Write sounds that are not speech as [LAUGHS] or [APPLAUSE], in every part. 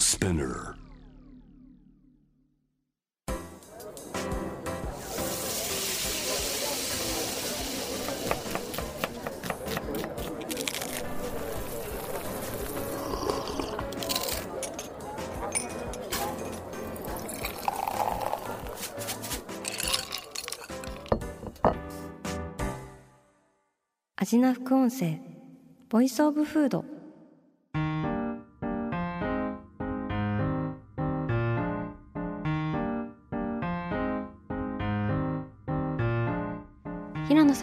Spinner. アジナ副音声voice of food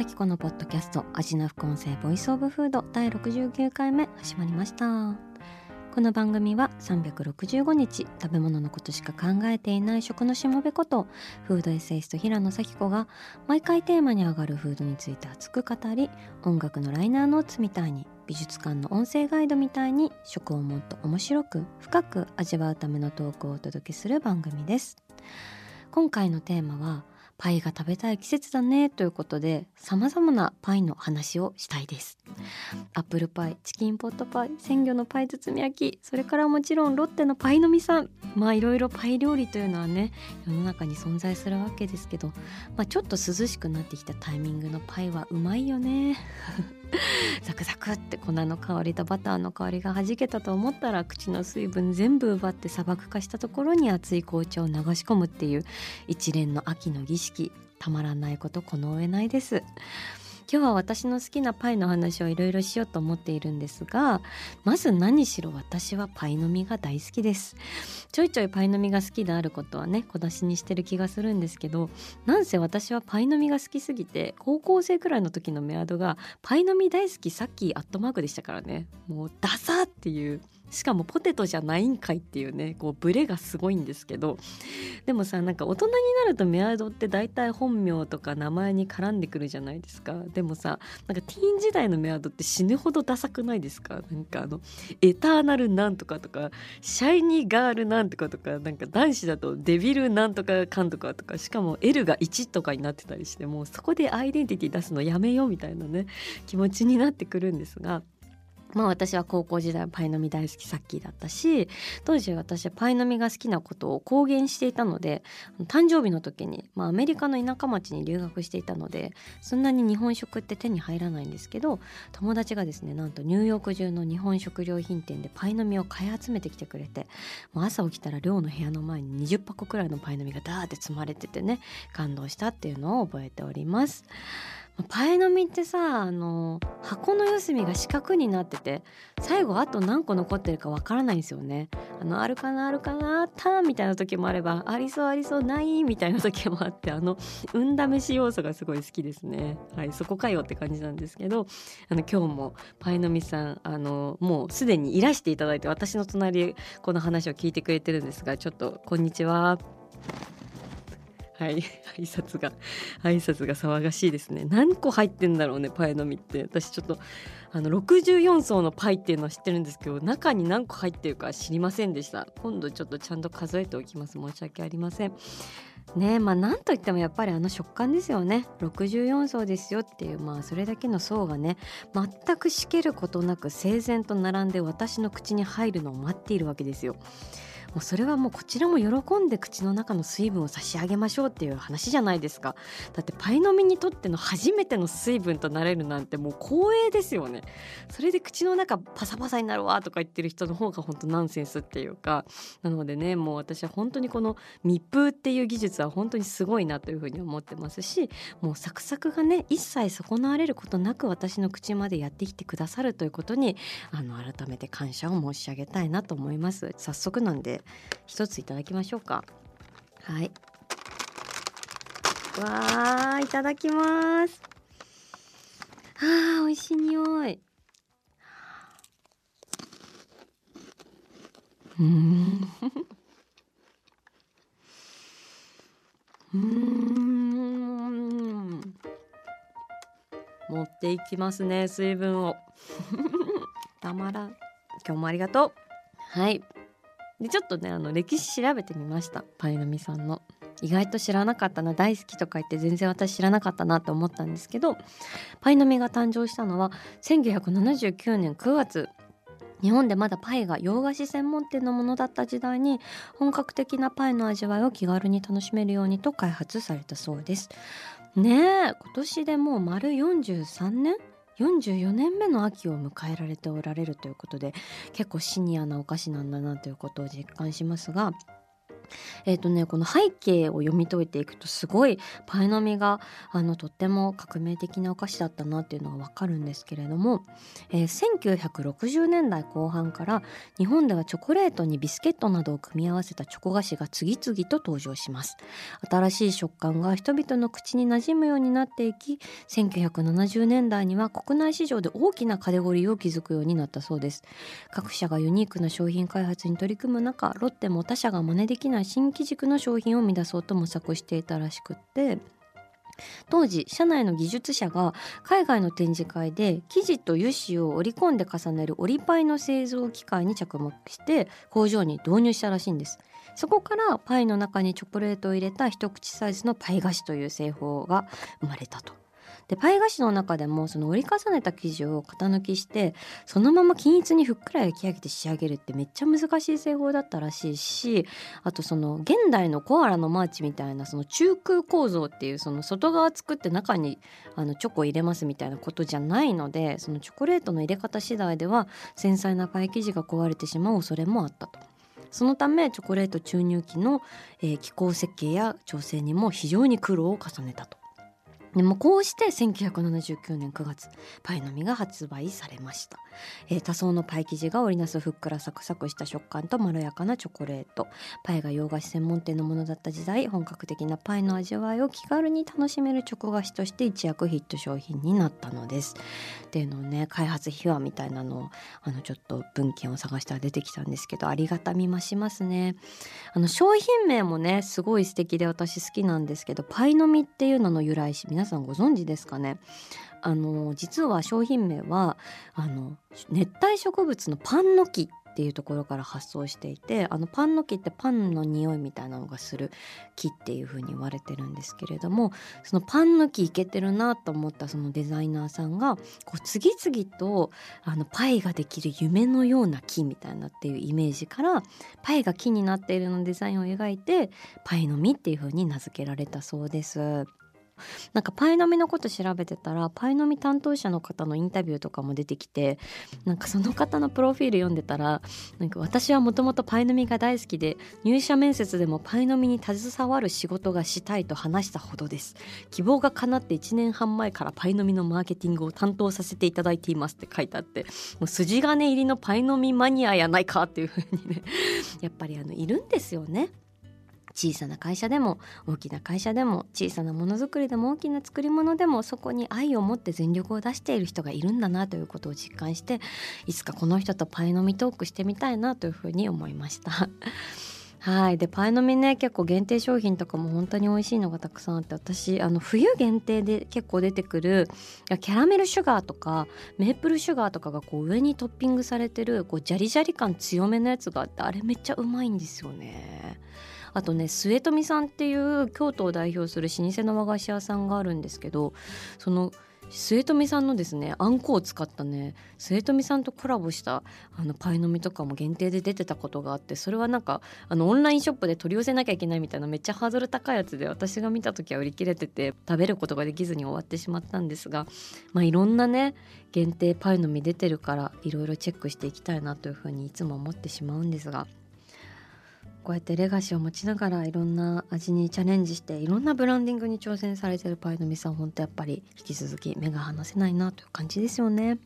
紗季子のポッドキャスト味な副音声 voice of food 第69回目始まりました。この番組は365日食べ物のことしか考えていない食のしもべことフードエッセイスト平野紗季子が毎回テーマに上がるフードについて熱く語り音楽のライナーノーツみたいに美術館の音声ガイドみたいに食をもっと面白く深く味わうためのトークをお届けする番組です。今回のテーマはパイが食べたい季節だねということで様々なパイの話をしたいです。アップルパイチキンポットパイ鮮魚のパイ包み焼きそれからもちろんロッテのパイの実さん。まあいろいろパイ料理というのはね世の中に存在するわけですけど、まあ、ちょっと涼しくなってきたタイミングのパイはうまいよね。[LAUGHS] ザクザクって粉の香りとバターの香りがはじけたと思ったら口の水分全部奪って砂漠化したところに熱い紅茶を流し込むっていう一連の秋の儀式。たまらないことこの上ないです。今日は私の好きなパイの話をいろいろしようと思っているんですがまず何しろ私はパイの実が大好きです。ちょいちょいパイの実が好きであることはね小出しにしてる気がするんですけどなんせ私はパイの実が好きすぎて高校生くらいの時のメアドがパイの実大好きさっきアットマークでしたからね。もうダサっていう。しかもポテトじゃないんかいっていうねこうブレがすごいんですけどでもさなんか大人になるとメアドって大体本名とか名前に絡んでくるじゃないですかでもさなんかティーン時代のメアドって死ぬほどダサくないですか？なんかあのエターナルなんとかとかシャイニーガールなんとかとかなんか男子だとデビルなんとかかんとかとかしかも L が1とかになってたりしてもうそこでアイデンティティ出すのやめようみたいなね気持ちになってくるんですが。まあ私は高校時代パイの実大好きさっきだったし当時私はパイの実が好きなことを公言していたので誕生日の時に、まあ、アメリカの田舎町に留学していたのでそんなに日本食って手に入らないんですけど友達がですねなんとニューヨーク中の日本食料品店でパイの実を買い集めてきてくれてもう朝起きたら寮の部屋の前に20箱くらいのパイの実がダーって積まれててね感動したっていうのを覚えております。パイの実ってさあの箱の四隅が四角になってて最後あと何個残ってるかわからないんですよね。あのあるかなあるかなあったみたいな時もあればありそうありそうないみたいな時もあってあの運試し要素がすごい好きですね。はいそこかよって感じなんですけどあの今日もパイの実さんあのもうすでにいらしていただいて私の隣この話を聞いてくれてるんですがちょっとこんにちは。はい。[LAUGHS] 挨拶が挨拶が騒がしいですね。何個入ってんだろうねパイの実って。私ちょっとあの64層のパイっていうのは知ってるんですけど中に何個入ってるか知りませんでした。今度ちょっとちゃんと数えておきます。申し訳ありません。ねまあなんといってもやっぱりあの食感ですよね。64層ですよっていうまあそれだけの層がね全くしけることなく整然と並んで私の口に入るのを待っているわけですよ。もうそれはもうこちらも喜んで口の中の水分を差し上げましょうっていう話じゃないですか。だってパイの実にとっての初めての水分となれるなんてもう光栄ですよね。それで口の中パサパサになるわとか言ってる人の方が本当ナンセンスっていうか。なのでねもう私は本当にこの密封っていう技術は本当にすごいなというふうに思ってますしもうサクサクがね一切損なわれることなく私の口までやってきてくださるということにあの改めて感謝を申し上げたいなと思います。早速なんで一ついただきましょうか。はい。わあいただきます。あー美味しい匂い。うん。うん。持っていきますね水分を。[LAUGHS] たまらん。今日もありがとう。はいでちょっとねあの歴史調べてみました。パイの実さんの。意外と知らなかったな大好きとか言って全然私知らなかったなと思ったんですけどパイの実が誕生したのは1979年9月。日本でまだパイが洋菓子専門店のものだった時代に本格的なパイの味わいを気軽に楽しめるようにと開発されたそうです。ねえ今年でもう丸43年？44年目の秋を迎えられておられるということで結構シニアなお菓子なんだなということを実感しますがえっ、ー、とねこの背景を読み解いていくとすごいパイの実があのとっても革命的なお菓子だったなっていうのがわかるんですけれども、えー、1960年代後半から日本ではチョコレートにビスケットなどを組み合わせたチョコ菓子が次々と登場します。新しい食感が人々の口に馴染むようになっていき1970年代には国内市場で大きなカテゴリーを築くようになったそうです。各社がユニークな商品開発に取り組む中ロッテも他社が真似できない新規軸の商品を生み出そうと模索していたらしくって。当時社内の技術者が海外の展示会で生地と油脂を織り込んで重ねる織りパイの製造機械に着目して工場に導入したらしいんです。そこからパイの中にチョコレートを入れた一口サイズのパイ菓子という製法が生まれたと。でパイ菓子の中でもその折り重ねた生地を型抜きしてそのまま均一にふっくら焼き上げて仕上げるってめっちゃ難しい製法だったらしいしあとその現代のコアラのマーチみたいなその中空構造っていうその外側作って中にあのチョコ入れますみたいなことじゃないのでそのチョコレートの入れ方次第では繊細なパイ生地が壊れてしまう恐れもあったと。そのためチョコレート注入機の、えー、機構設計や調整にも非常に苦労を重ねたと。でもこうして1979年9月パイの実が発売されました、えー、多層のパイ生地が織りなすふっくらサクサクした食感とまろやかなチョコレート。パイが洋菓子専門店のものだった時代本格的なパイの味わいを気軽に楽しめるチョコ菓子として一躍ヒット商品になったのです。っていうのをね開発秘話みたいなのをあのちょっと文献を探したら出てきたんですけどありがたみ増しますね。あの商品名もねすごい素敵で私好きなんですけどパイの実っていうのの由来し皆さんご存知ですかね？あの実は商品名はあの熱帯植物のパンの木っていうところから発想していてあのパンの木ってパンの匂いみたいなのがする木っていう風に言われてるんですけれどもそのパンの木いけてるなと思ったそのデザイナーさんがこう次々とあのパイができる夢のような木みたいなっていうイメージからパイが木になっているのデザインを描いてパイの実っていう風に名付けられたそうです。なんかパイの実のこと調べてたらパイの実担当者の方のインタビューとかも出てきてなんかその方のプロフィール読んでたらなんか私はもともとパイの実が大好きで入社面接でもパイの実に携わる仕事がしたいと話したほどです希望が叶って1年半前からパイの実のマーケティングを担当させていただいていますって書いてあってもう筋金入りのパイの実マニアやないかっていうふうにねやっぱりあのいるんですよね。小さな会社でも大きな会社でも小さなものづくりでも大きな作り物でもそこに愛を持って全力を出している人がいるんだなということを実感して [LAUGHS] いつかこの人とパイの実トークしてみたいなというふうに思いました。[LAUGHS] はいでパイの実ね結構限定商品とかも本当に美味しいのがたくさんあって私あの冬限定で結構出てくるキャラメルシュガーとかメープルシュガーとかがこう上にトッピングされてるこうジャリジャリ感強めのやつがあってあれめっちゃうまいんですよね。あとね末富さんっていう京都を代表する老舗の和菓子屋さんがあるんですけどその末富さんのですねあんこを使ったね末富さんとコラボしたあのパイの実とかも限定で出てたことがあってそれはなんかあのオンラインショップで取り寄せなきゃいけないみたいなめっちゃハードル高いやつで私が見た時は売り切れてて食べることができずに終わってしまったんですがまあいろんなね限定パイの実出てるからいろいろチェックしていきたいなというふうにいつも思ってしまうんですがこうやってレガシーを持ちながらいろんな味にチャレンジしていろんなブランディングに挑戦されてるパイの実さん本当やっぱり引き続き目が離せないなという感じですよね。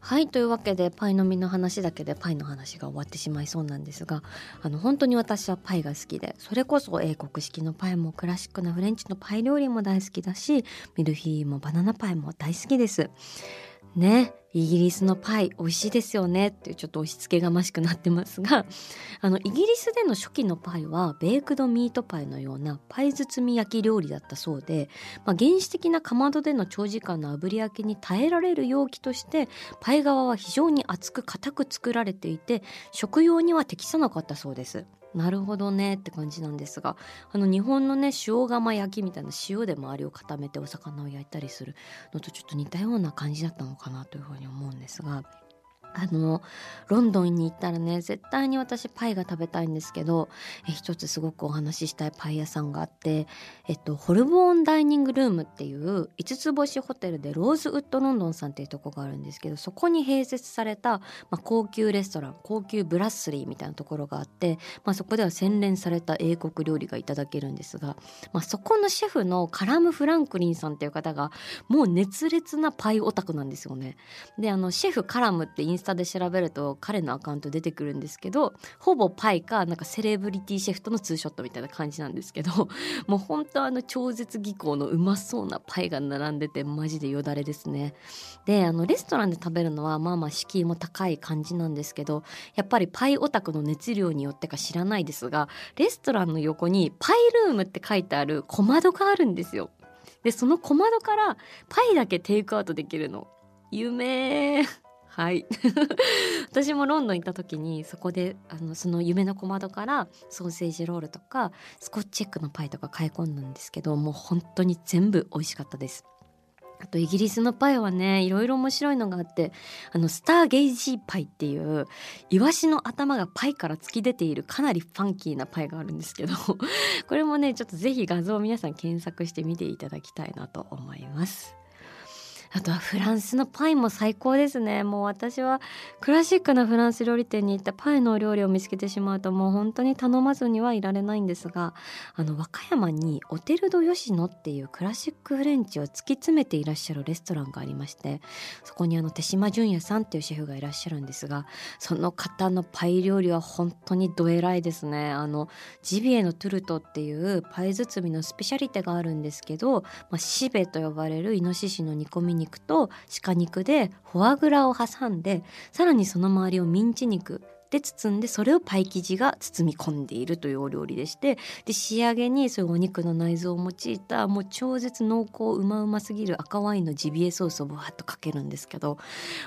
はいというわけでパイの実の話だけでパイの話が終わってしまいそうなんですがあの本当に私はパイが好きでそれこそ英国式のパイもクラシックなフレンチのパイ料理も大好きだしミルフィーもバナナパイも大好きです。ねイギリスのパイ美味しいですよねっていうちょっと押し付けがましくなってますが [LAUGHS] あのイギリスでの初期のパイはベークドミートパイのようなパイ包み焼き料理だったそうで、まあ、原始的なかまどでの長時間の炙り焼きに耐えられる容器としてパイ側は非常に厚く硬く作られていて食用には適さなかったそうです。なるほどねって感じなんですがあの日本のね塩釜焼きみたいな塩で周りを固めてお魚を焼いたりするのとちょっと似たような感じだったのかなというふうに思うんですがあのロンドンに行ったらね絶対に私パイが食べたいんですけどえ一つすごくお話ししたいパイ屋さんがあって、えっと、ホルボーンダイニングルームっていう5つ星ホテルでローズウッドロンドンさんっていうとこがあるんですけどそこに併設された、まあ、高級レストラン高級ブラッスリーみたいなところがあって、まあ、そこでは洗練された英国料理がいただけるんですが、まあ、そこのシェフのカラム・フランクリンさんっていう方がもう熱烈なパイオタクなんですよね。であのシェフカラムってインスタで調べると彼のアカウント出てくるんですけどほぼパイかなんかセレブリティシェフとのツーショットみたいな感じなんですけど [LAUGHS] もう本当あの超絶技巧のうまそうなパイが並んでてマジでよだれですね。であのレストランで食べるのはまあまあ敷居も高い感じなんですけどやっぱりパイオタクの熱量によってか知らないですがレストランの横にパイルームって書いてある小窓があるんですよ。でその小窓からパイだけテイクアウトできるの夢はい [LAUGHS] 私もロンドン行った時にそこであのその夢の小窓からソーセージロールとかスコッチエッグのパイとか買い込んだんですけどもう本当に全部美味しかったですあとイギリスのパイはねいろいろ面白いのがあってあのスターゲイジーパイっていうイワシの頭がパイから突き出ているかなりファンキーなパイがあるんですけど [LAUGHS] これもねちょっと是非画像を皆さん検索してみていただきたいなと思います。あとはフランスのパイも最高ですね。もう私はクラシックなフランス料理店に行ったパイのお料理を見つけてしまうともう本当に頼まずにはいられないんですがあの和歌山にオテル・ド・吉野っていうクラシックフレンチを突き詰めていらっしゃるレストランがありましてそこにあの手島純也さんっていうシェフがいらっしゃるんですがその方のパイ料理は本当にどえらいですね。あのジビエのトゥルトっていうパイ包みのスペシャリテがあるんですけど、まあ、シベと呼ばれるイノシシの煮込み肉と鹿肉でフォアグラを挟んでさらにその周りをミンチ肉で包んでそれをパイ生地が包み込んでいるというお料理でしてで仕上げにそういうお肉の内臓を用いたもう超絶濃厚うまうますぎる赤ワインのジビエソースをぶわっとかけるんですけど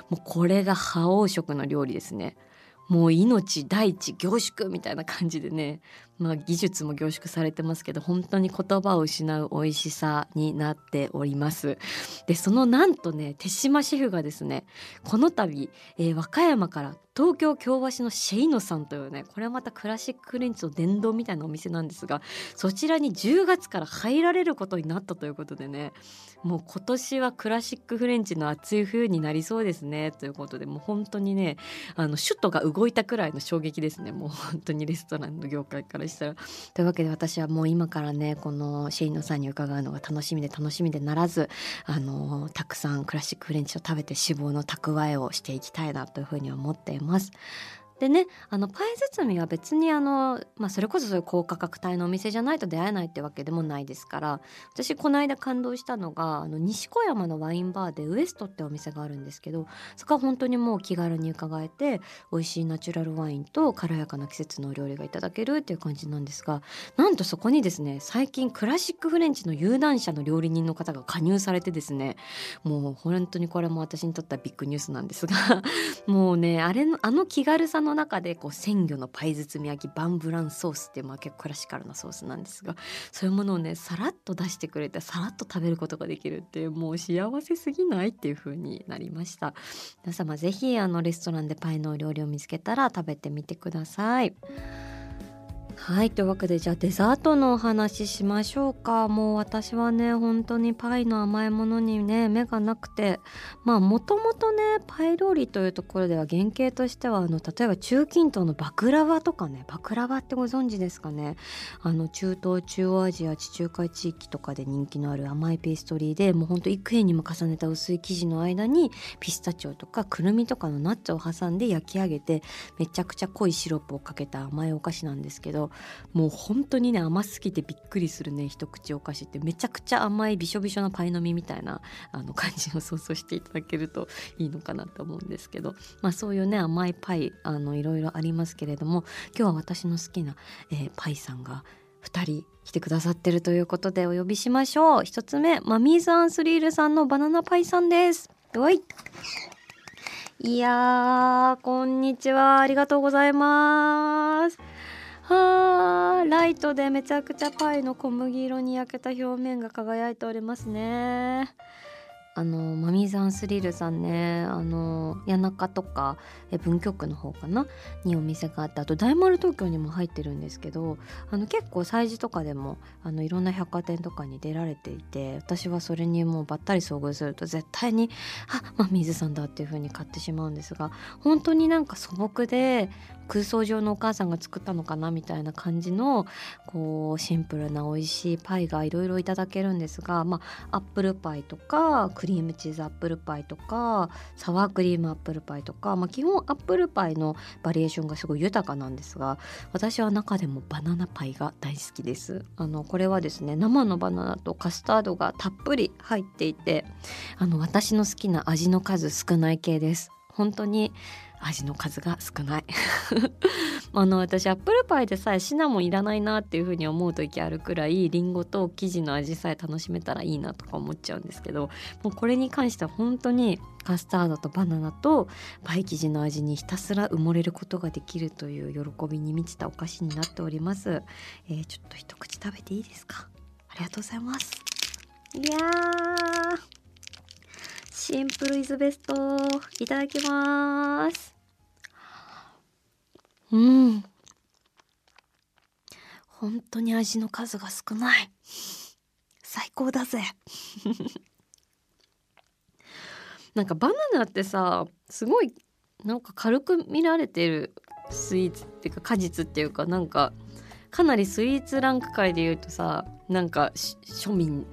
もうこれが覇王色の料理ですね。もう命大地凝縮みたいな感じでねまあ、技術も凝縮されてますけど本当に言葉を失う美味しさになっております。でそのなんとね手島シェフがですねこの度、えー、和歌山から東京京橋のシェイノさんというねこれはまたクラシックフレンチの殿堂みたいなお店なんですがそちらに10月から入られることになったということでねもう今年はクラシックフレンチの暑い冬になりそうですねということでもう本当にねあの首都が動いたくらいの衝撃ですね。もう本当にレストランの業界からしたら。というわけで私はもう今からねこのシェイノさんに伺うのが楽しみで楽しみでならずあのたくさんクラシックフレンチを食べて脂肪の蓄えをしていきたいなというふうに思っています。でねあのパイ包みは別にあの、まあ、それこそそういう高価格帯のお店じゃないと出会えないってわけでもないですから私この間感動したのがあの西小山のワインバーでウエストってお店があるんですけどそこは本当にもう気軽に伺えて美味しいナチュラルワインと軽やかな季節のお料理がいただけるっていう感じなんですがなんとそこにですね最近クラシックフレンチの有段者の料理人の方が加入されてですねもう本当にこれも私にとってはビッグニュースなんですがもうねあれのあの気軽さのの中でこう鮮魚のパイ包み焼きバンブランソースっていうまあ結構クラシカルなソースなんですがそういうものをねさらっと出してくれてさらっと食べることができるってもう幸せすぎないっていう風になりました皆様ぜひあのレストランでパイのお料理を見つけたら食べてみてください。はいというわけでじゃあデザートのお話しましょうか。もう私はね本当にパイの甘いものにね目がなくて。まあもともとねパイ料理というところでは原型としてはあの例えば中近東のバクラワとかねバクラワってご存知ですかね。あの中東中央アジア地中海地域とかで人気のある甘いペーストリーでもうほんと幾重にも重ねた薄い生地の間にピスタチオとかくるみとかのナッツを挟んで焼き上げてめちゃくちゃ濃いシロップをかけた甘いお菓子なんですけどもう本当にね甘すぎてびっくりするね一口お菓子って。めちゃくちゃ甘いびしょびしょなパイの実みたいなあの感じを想像していただけるといいのかなと思うんですけど、まあ、そういうね甘いパイあのいろいろありますけれども今日は私の好きな、えー、パイさんが2人来てくださってるということでお呼びしましょう。1つ目マミーズ・アンスリールさんのバナナパイさんです。おい。いやこんにちは。ありがとうございます。はあライトでめちゃくちゃパイの小麦色に焼けた表面が輝いておりますね。あのマミーザンスリルさんねあの谷中とかえ文京区の方かな？にお店があってあと大丸東京にも入ってるんですけどあの結構催事とかでもあのいろんな百貨店とかに出られていて私はそれにもうばったり遭遇すると絶対にあマミーズさんだっていう風に買ってしまうんですが本当になんか素朴で空想上のお母さんが作ったのかなみたいな感じのこうシンプルな美味しいパイがいろいろいただけるんですが、まあ、アップルパイとかクリームチーズアップルパイとかサワークリームアップルパイとか、まあ、基本アップルパイのバリエーションがすごい豊かなんですが私は中でもバナナパイが大好きです。あのこれはですね生のバナナとカスタードがたっぷり入っていてあの私の好きな味の数少ない系です。本当に味の数が少ない。[LAUGHS] あの私アップルパイでさえシナモンいらないなっていう風に思う時あるくらいりんごと生地の味さえ楽しめたらいいなとか思っちゃうんですけどもうこれに関しては本当にカスタードとバナナとパイ生地の味にひたすら埋もれることができるという喜びに満ちたお菓子になっております、えー、ちょっと一口食べていいですか？ありがとうございます。いやシンプルイズベストいただきます。うん。本当に味の数が少ない。最高だぜ。[LAUGHS] なんかバナナってさすごいなんか軽く見られてるスイーツっていうか果実っていうかなんかかなりスイーツランク界で言うとさなんか庶民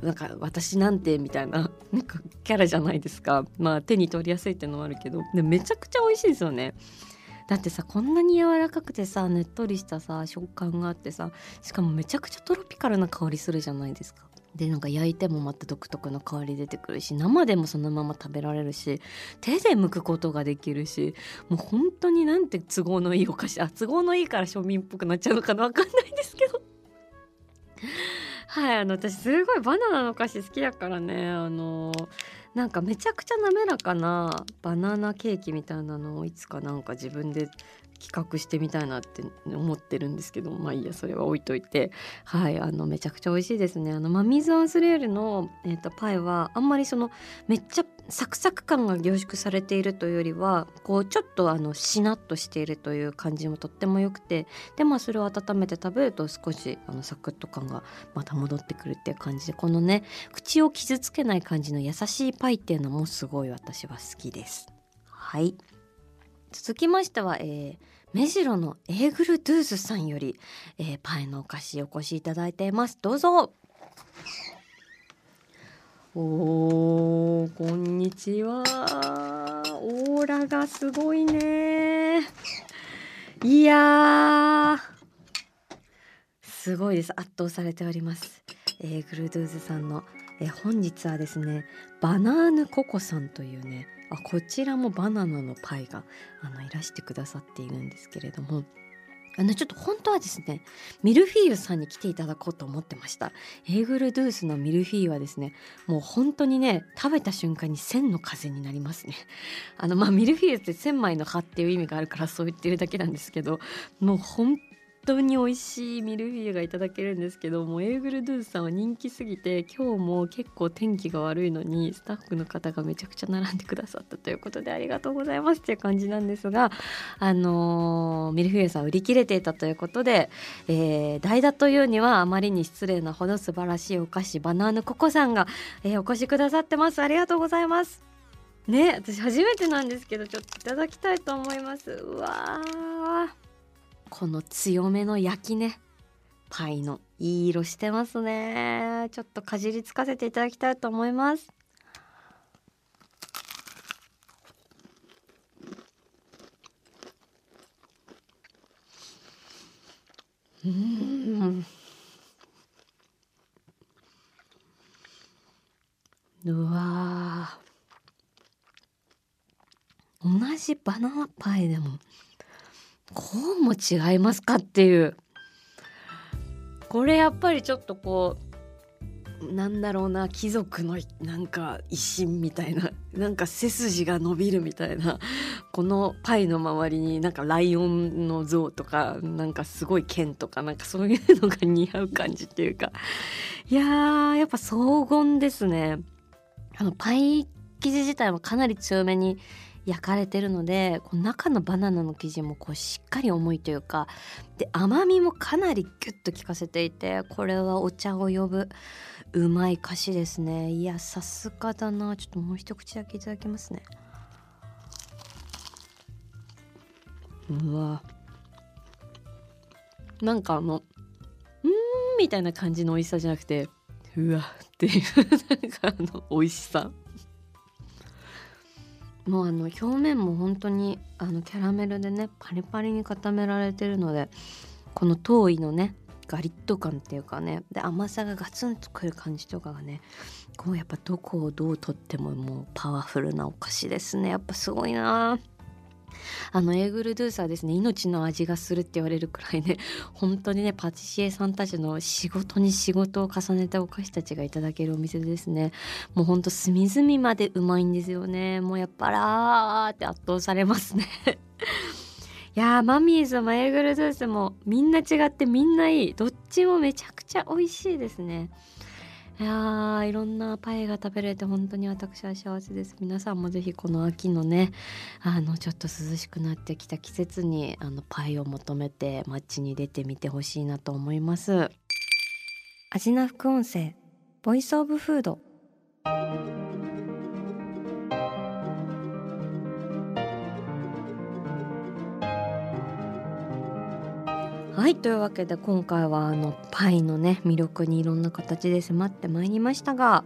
なんか私なんてみたいな [LAUGHS] なんかキャラじゃないですか。まあ手に取りやすいっていうのもあるけどでめちゃくちゃ美味しいですよね。だってさこんなに柔らかくてさねっとりしたさ食感があってさしかもめちゃくちゃトロピカルな香りするじゃないですか。でなんか焼いてもまた独特の香り出てくるし生でもそのまま食べられるし手で剥くことができるしもう本当になんて都合のいいお菓子あ都合のいいから庶民っぽくなっちゃうのかな分かんないんですけどはいあの私すごいバナナのお菓子好きだからねあのなんかめちゃくちゃ滑らかなバナナケーキみたいなのをいつかなんか自分で企画してみたいなって思ってるんですけどまあいいやそれは置いといて。はいあのめちゃくちゃ美味しいですね。あのマミーズ・アンスレールの、えーと、パイはあんまりそのめっちゃサクサク感が凝縮されているというよりはこうちょっとあのしなっとしているという感じもとっても良くてでまあそれを温めて食べると少しあのサクッと感がまた戻ってくるっていう感じでこのね口を傷つけない感じの優しいパイっていうのもすごい私は好きです。はい。続きましては、えー、目白のエーグルドゥースさんより、えー、パイのお菓子お越しいただいています。どうぞ。おーこんにちは。オーラがすごいね。いやすごいです。圧倒されております。えー、グルドゥーズさんの、え、本日はですねバナーヌココさんというねあこちらもバナナのパイがあのいらしてくださっているんですけれども。あのちょっと本当はですねミルフィーユさんに来ていただこうと思ってました。エーグルドゥースのミルフィーユはですねもう本当にね食べた瞬間に千の風になりますね。あのまあミルフィーユって千枚の葉っていう意味があるからそう言ってるだけなんですけどもう本当に美味しいミルフィーユがいただけるんですけどもエーグルドゥースさんは人気すぎて今日も結構天気が悪いのにスタッフの方がめちゃくちゃ並んでくださったということでありがとうございますっていう感じなんですがあのー、ミルフィーユさん売り切れていたということで、えー、代打というにはあまりに失礼なほど素晴らしいお菓子バナーヌココさんが、えー、お越しくださってます。ありがとうございます。ね私初めてなんですけどちょっといただきたいと思います。うわー。この強めの焼きね。パイのいい色してますね。ちょっとかじりつかせていただきたいと思います。うん。うわ同じバナナパイでもこうも違いますかっていう。これやっぱりちょっとこうなんだろうな貴族のなんか威信みたいななんか背筋が伸びるみたいなこのパイの周りになんかライオンの像とかなんかすごい剣とかなんかそういうのが似合う感じっていうか。いやーやっぱ荘厳ですね。あのパイ生地自体もかなり強めに焼かれてるのでこう中のバナナの生地もこうしっかり重いというかで甘みもかなりギュッと効かせていてこれはお茶を呼ぶうまい菓子ですね。いやさすがだな。ちょっともう一口だけいただきますね。うわ。なんかあのうんみたいな感じの美味しさじゃなくてうわっていうなんかあの美味しさ。もうあの表面も本当にあのキャラメルでねパリパリに固められてるのでこの遠いのねガリッと感っていうかねで甘さがガツンとくる感じとかがねこうやっぱどこをどうとってももうパワフルなお菓子ですね。やっぱすごいなあのエーグルドゥースはですね命の味がするって言われるくらいね [LAUGHS] 本当にねパティシエさんたちの仕事に仕事を重ねたお菓子たちがいただけるお店ですね。もうほんと隅々までうまいんですよね。もうやっぱらーって圧倒されますね。[LAUGHS] いやーマミーズもエーグルドゥースもみんな違ってみんないい。どっちもめちゃくちゃ美味しいですね。いやーいろんなパイが食べれて本当に私は幸せです。皆さんもぜひこの秋のねあのちょっと涼しくなってきた季節にあのパイを求めて街に出てみてほしいなと思います。味な副音声ボイスオブフードはいというわけで今回はあのパイのね魅力にいろんな形で迫ってまいりましたが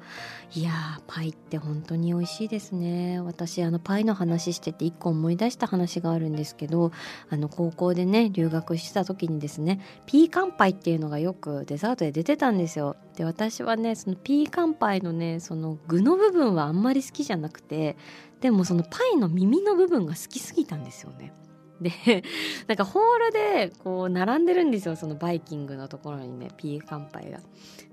いやーパイって本当に美味しいですね。私あのパイの話してて一個思い出した話があるんですけどあの高校でね留学してた時にですねピーカンパイっていうのがよくデザートで出てたんですよ。で私はねそのピーカンパイのねその具の部分はあんまり好きじゃなくてでもそのパイの耳の部分が好きすぎたんですよね。で [LAUGHS] なんかホールでこう並んでるんですよそのバイキングのところにねピーカンパイが。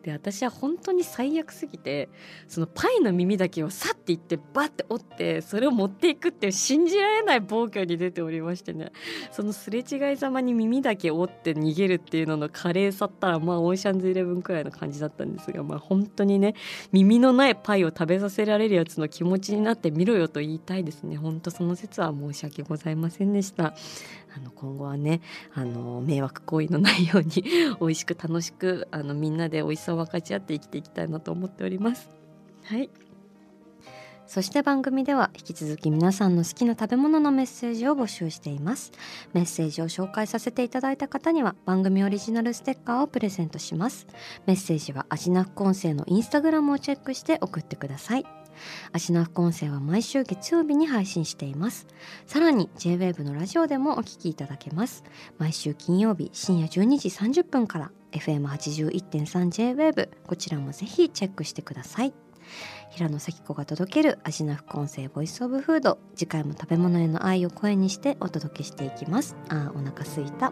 で私は本当に最悪すぎてそのパイの耳だけをさっていってバッて折ってそれを持っていくっていう信じられない暴挙に出ておりましてね。そのすれ違いざまに耳だけ折って逃げるっていうのの華麗さったらまあオーシャンズイレブンくらいの感じだったんですがまあ本当にね耳のないパイを食べさせられるやつの気持ちになってみろよと言いたいですね。本当その説は申し訳ございませんでした。あの今後はねあの迷惑行為のないように [LAUGHS] 美味しく楽しくあのみんなで美味しさを分かち合って生きていきたいなと思っております。はい。そして番組では引き続き皆さんの好きな食べ物のメッセージを募集しています。メッセージを紹介させていただいた方には番組オリジナルステッカーをプレゼントします。メッセージは味な副音声のインスタグラムをチェックして送ってください。足の副音声は毎週月曜日に配信しています。さらに JWAVE のラジオでもお聞きいただけます。毎週金曜日深夜12時30分から FM81.3JWAVE こちらもぜひチェックしてください。平野咲子が届ける味の副音声ボイスオブフード。次回も食べ物への愛を声にしてお届けしていきます。あーお腹すいた。